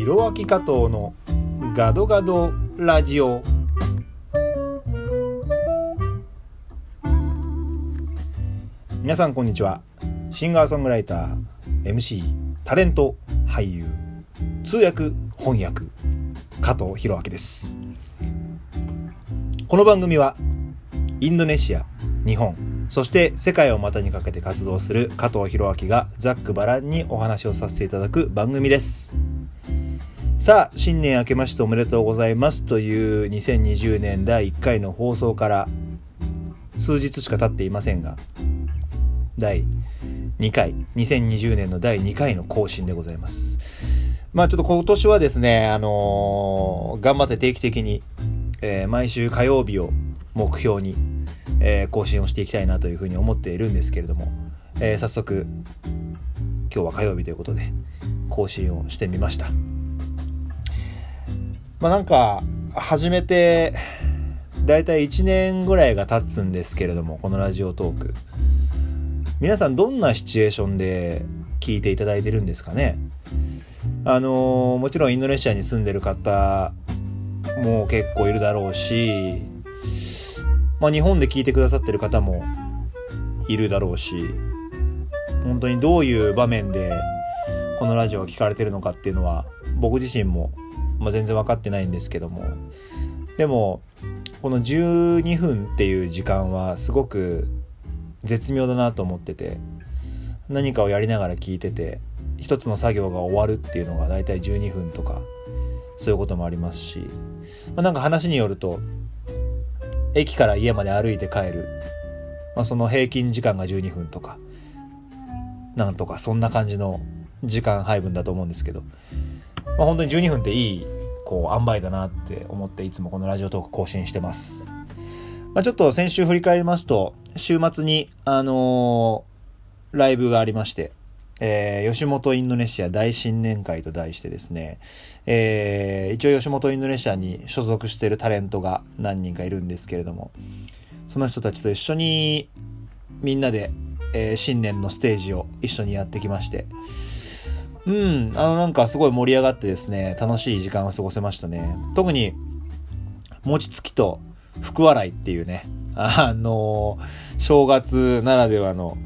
ひろあき加藤のガドガドラジオ。皆さんこんにちは。シンガーソングライター MC タレント俳優通訳翻訳加藤弘明です。この番組はインドネシア日本そして世界を股にかけて活動する加藤弘明がざっくばらんにお話をさせていただく番組です。さあ新年明けましておめでとうございますという2020年第1回の放送から数日しか経っていませんが第2回2020年の第2回の更新でございます。まあちょっと今年はですねあのー、頑張って定期的に、えー、毎週火曜日を目標にえー、更新をしていきたいなというふうに思っているんですけれども、え、早速今日は火曜日ということで更新をしてみました。まあなんか始めてだいたい1年ぐらいが経つんですけれどもこのラジオトーク。皆さんどんなシチュエーションで聞いていただいてるんですかね？あのー、もちろんインドネシアに住んでる方も結構いるだろうしまあ、日本で聞いてくださってる方もいるだろうし本当にどういう場面でこのラジオが聞かれてるのかっていうのは僕自身も、まあ、全然分かってないんですけども。でもこの12分っていう時間はすごく絶妙だなと思ってて何かをやりながら聞いてて一つの作業が終わるっていうのが大体12分とかそういうこともありますし、まあ、なんか話によると駅から家まで歩いて帰る、まあ、その平均時間が12分とかなんとかそんな感じの時間配分だと思うんですけど、まあ、本当に12分っていいこう塩梅だなって思っていつもこのラジオトーク更新してます、まあ、ちょっと先週振り返りますと週末にあのー、ライブがありましてえー、吉本インドネシア大新年会と題してですね、えー、一応吉本インドネシアに所属しているタレントが何人かいるんですけれども、その人たちと一緒にみんなで、えー、新年のステージを一緒にやってきまして、うん、あのなんかすごい盛り上がってですね、楽しい時間を過ごせましたね。特に、餅つきと福笑いっていうね、あの正月ならではの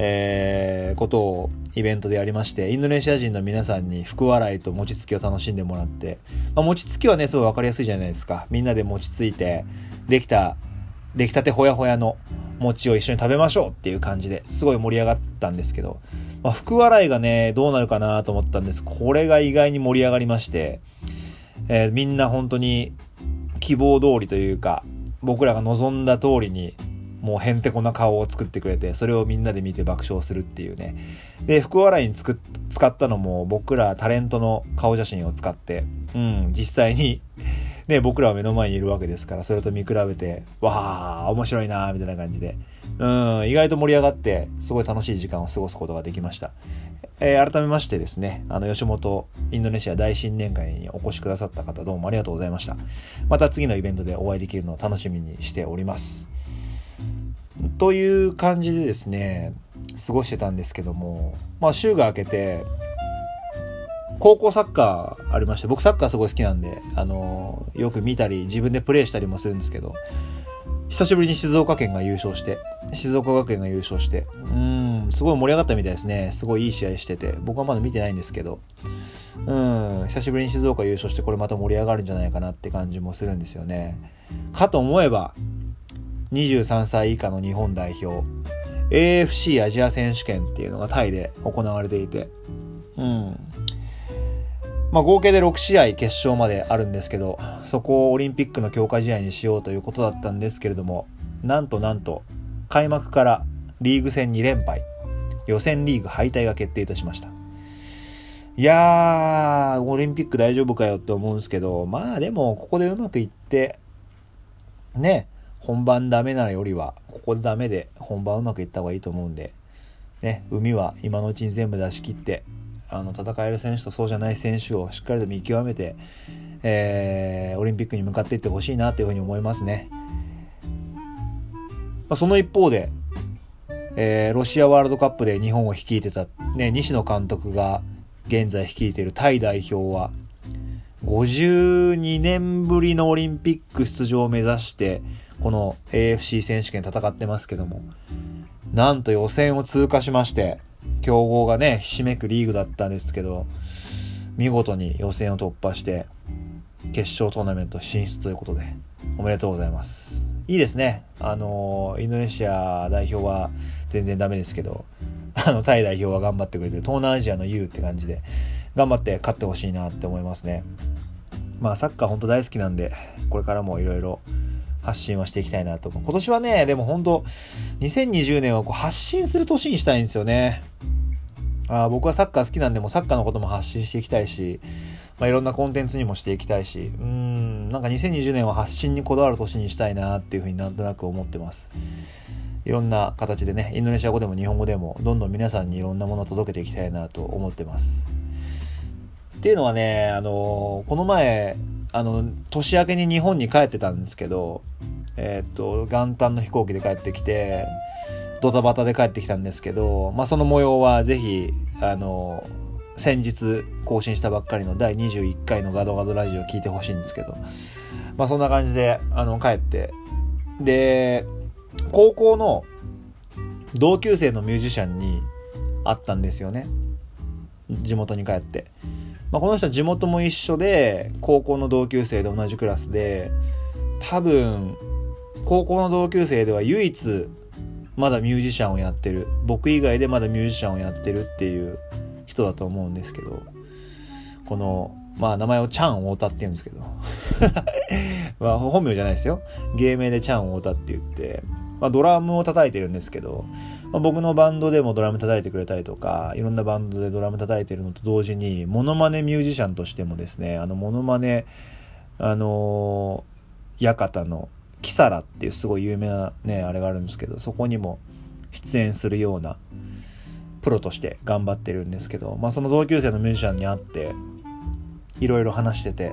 えー、ことをイベントでやりまして、インドネシア人の皆さんに福笑いと餅つきを楽しんでもらって、まあ、餅つきはね、すごいわかりやすいじゃないですか。みんなで餅ついて、できた、出来たてほやほやの餅を一緒に食べましょうっていう感じですごい盛り上がったんですけど、まあ、福笑いがね、どうなるかなと思ったんです。これが意外に盛り上がりまして、えー、みんな本当に希望通りというか、僕らが望んだ通りにもうへんてこな顔を作ってくれて、それをみんなで見て爆笑するっていうね。で、福笑いに使ったのも僕らタレントの顔写真を使って、うん、実際にね、僕らは目の前にいるわけですから、それと見比べて、わあ、面白いなみたいな感じで、うん、意外と盛り上がって、すごい楽しい時間を過ごすことができました。えー、改めましてですね、あの、吉本インドネシア大新年会にお越しくださった方どうもありがとうございました。また次のイベントでお会いできるのを楽しみにしております。という感じでですね過ごしてたんですけどもまあ週が明けて高校サッカーありまして僕サッカーすごい好きなんであのよく見たり自分でプレーしたりもするんですけど久しぶりに静岡県が優勝して静岡学園が優勝してうんすごい盛り上がったみたいですね。すごいいい試合してて僕はまだ見てないんですけどうん久しぶりに静岡優勝してこれまた盛り上がるんじゃないかなって感じもするんですよね。かと思えば23歳以下の日本代表 AFC アジア選手権っていうのがタイで行われていてうんまあ合計で6試合決勝まであるんですけどそこをオリンピックの強化試合にしようということだったんですけれどもなんとなんと開幕からリーグ戦2連敗予選リーグ敗退が決定いたしました。いやー、オリンピック大丈夫かよって思うんですけど、まあでも、ここでうまくいって、ね、本番ダメなよりは、ここでダメで本番うまくいった方がいいと思うんで、ね、海は今のうちに全部出し切って、あの、戦える選手とそうじゃない選手をしっかりと見極めて、えー、オリンピックに向かっていってほしいなというふうに思いますね。まあ、その一方で、えー、ロシアワールドカップで日本を率いてた、ね、西野監督が現在率いているタイ代表は、52年ぶりのオリンピック出場を目指して、この AFC 選手権戦ってますけども、なんと予選を通過しまして、強豪がね、ひしめくリーグだったんですけど、見事に予選を突破して、決勝トーナメント進出ということで、おめでとうございます。いいですね。あの、インドネシア代表は全然ダメですけど、あの、タイ代表は頑張ってくれて、東南アジアの U って感じで、頑張って勝ってほしいなって思いますね。まあ、サッカー本当大好きなんで、これからもいろいろ発信はしていきたいなと思う。今年はね、でも本当2020年はこう発信する年にしたいんですよね。あ僕はサッカー好きなんで、もサッカーのことも発信していきたいし、まあ、いろんなコンテンツにもしていきたいし、うん、なんか2020年は発信にこだわる年にしたいなっていうふうになんとなく思ってます。いろんな形でね、インドネシア語でも日本語でも、どんどん皆さんにいろんなものを届けていきたいなと思ってます。っていうのはね、あの、この前、あの、年明けに日本に帰ってたんですけど、えー、っと、元旦の飛行機で帰ってきて、ドタバタで帰ってきたんですけど、まあ、その模様はぜひ、あの、先日更新したばっかりの第21回のガドガドラジオを聞いてほしいんですけど、まあ、そんな感じで、あの、帰って、で、高校の同級生のミュージシャンに会ったんですよね。地元に帰って。まあ、この人は地元も一緒で、高校の同級生で同じクラスで、多分、高校の同級生では唯一、まだミュージシャンをやってる。僕以外でまだミュージシャンをやってるっていう人だと思うんですけど、この、まあ名前をチャン太田って言うんですけど、まあ本名じゃないですよ。芸名でチャン太田って言って、まあドラムを叩いてるんですけど、まあ、僕のバンドでもドラム叩いてくれたりとか、いろんなバンドでドラム叩いてるのと同時に、モノマネミュージシャンとしてもですね、あの、モノマネ、あのー、ヤカタのキサラっていうすごい有名なね、あれがあるんですけど、そこにも出演するようなプロとして頑張ってるんですけど、まあその同級生のミュージシャンに会って、いろいろ話してて、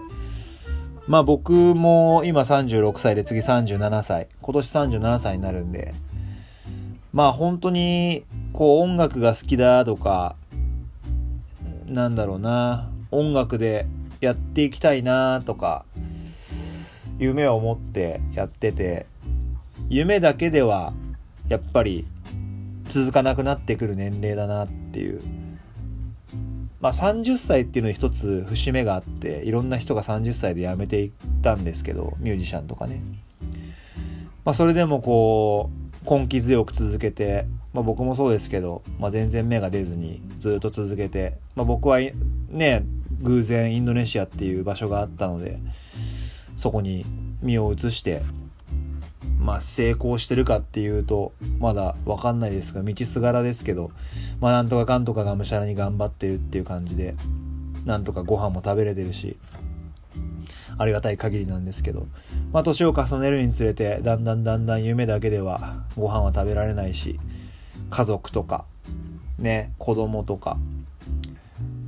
まあ僕も今36歳で次37歳、今年37歳になるんで、まあ本当にこう音楽が好きだとか、なんだろうな、音楽でやっていきたいなとか、夢を持ってやってて、夢だけではやっぱり続かなくなってくる年齢だなっていう。まあ30歳っていうのに一つ節目があって、いろんな人が30歳で辞めていったんですけど、ミュージシャンとかね。まあそれでもこう、根気強く続けて、まあ、僕もそうですけど、まあ、全然芽が出ずにずっと続けて、まあ、僕はね偶然インドネシアっていう場所があったのでそこに身を移して、まあ、成功してるかっていうとまだ分かんないですが道すがらですけど、まあ、なんとかかんとかがむしゃらに頑張ってるっていう感じでなんとかご飯も食べれてるしありがたい限りなんですけど、まあ、年を重ねるにつれて、だんだんだんだん夢だけではご飯は食べられないし、家族とか、ね、子供とか、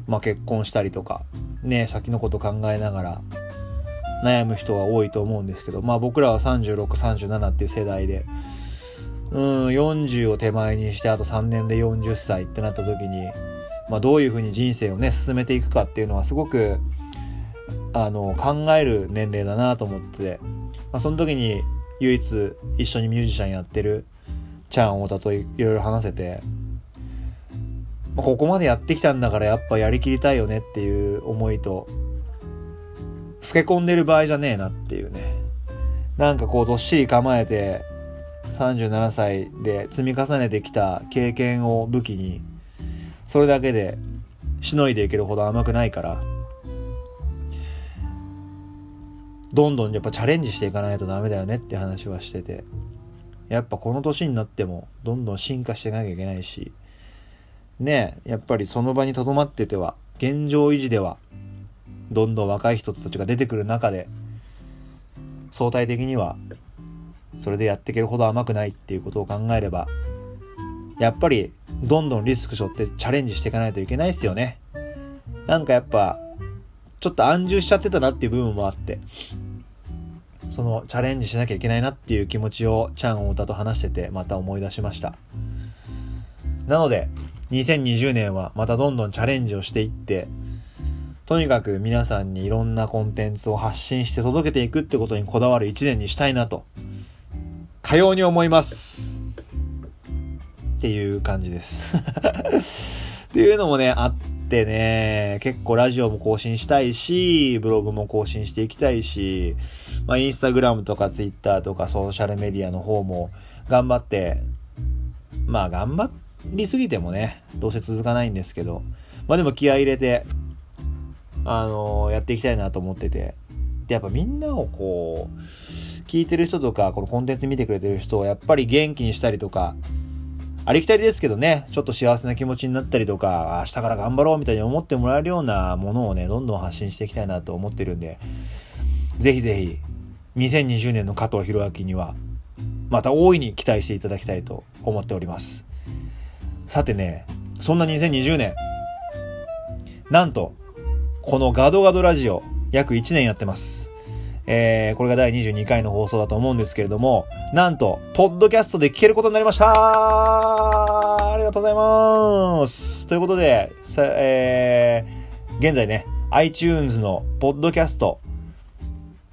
まあ、結婚したりとか、ね、先のこと考えながら、悩む人は多いと思うんですけど、まあ僕らは36、37っていう世代で、うん、40を手前にしてあと3年で40歳ってなった時に、まあどういうふうに人生をね、進めていくかっていうのはすごくあの考える年齢だなと思ってて、まあ、その時に唯一一緒にミュージシャンやってるチャン太田といろいろ話せて、まあ、ここまでやってきたんだからやっぱやりきりたいよねっていう思いと老け込んでる場合じゃねえなっていうね。なんかこうどっしり構えて37歳で積み重ねてきた経験を武器にそれだけでしのいでいけるほど甘くないからどんどんやっぱチャレンジしていかないとダメだよねって話はしてて、やっぱこの年になってもどんどん進化していかなきゃいけないし、ねやっぱりその場に留まってては、現状維持では、どんどん若い人たちが出てくる中で、相対的には、それでやっていけるほど甘くないっていうことを考えれば、やっぱりどんどんリスク背負ってチャレンジしていかないといけないですよね。なんかやっぱちょっと安住しちゃってたなっていう部分もあって、そのチャレンジしなきゃいけないなっていう気持ちをチャン・太田と話しててまた思い出しました。なので、2020年はまたどんどんチャレンジをしていって、とにかく皆さんにいろんなコンテンツを発信して届けていくってことにこだわる一年にしたいなと、かように思います。っていう感じです。っていうのもね、あってね、結構ラジオも更新したいし、ブログも更新していきたいし、まあインスタグラムとかツイッターとかソーシャルメディアの方も頑張って、まあ頑張、りすぎてもね、どうせ続かないんですけど、まあでも気合入れて、あの、やっていきたいなと思ってて、で、やっぱみんなをこう、聞いてる人とか、このコンテンツ見てくれてる人をやっぱり元気にしたりとか、ありきたりですけどね、ちょっと幸せな気持ちになったりとか、明日から頑張ろうみたいに思ってもらえるようなものをね、どんどん発信していきたいなと思ってるんで、ぜひぜひ、2020年の加藤弘明には、また大いに期待していただきたいと思っております。さてね、そんな2020年、なんと、このガドガドラジオ、約1年やってます。えー、これが第22回の放送だと思うんですけれども、なんと、ポッドキャストで聞けることになりましたありがとうございますということで、さえー、現在ね、iTunes のポッドキャスト、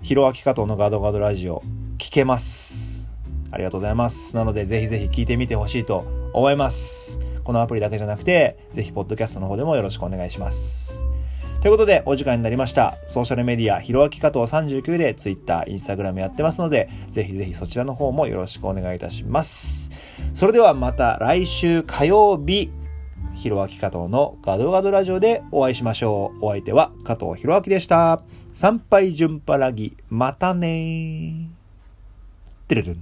ヒロアキカトのガドガドラジオ、聞けます。ありがとうございます。なので、ぜひぜひ聞いてみてほしいと思います。このアプリだけじゃなくて、ぜひ、ポッドキャストの方でもよろしくお願いします。ということで、お時間になりました。ソーシャルメディア、ひろあき加藤39で Twitter、Instagram やってますので、ぜひぜひそちらの方もよろしくお願いいたします。それではまた来週火曜日、ひろあき加藤のガドガドラジオでお会いしましょう。お相手は加藤ひろあきでした。参拝順パラギ、またねー。てるる。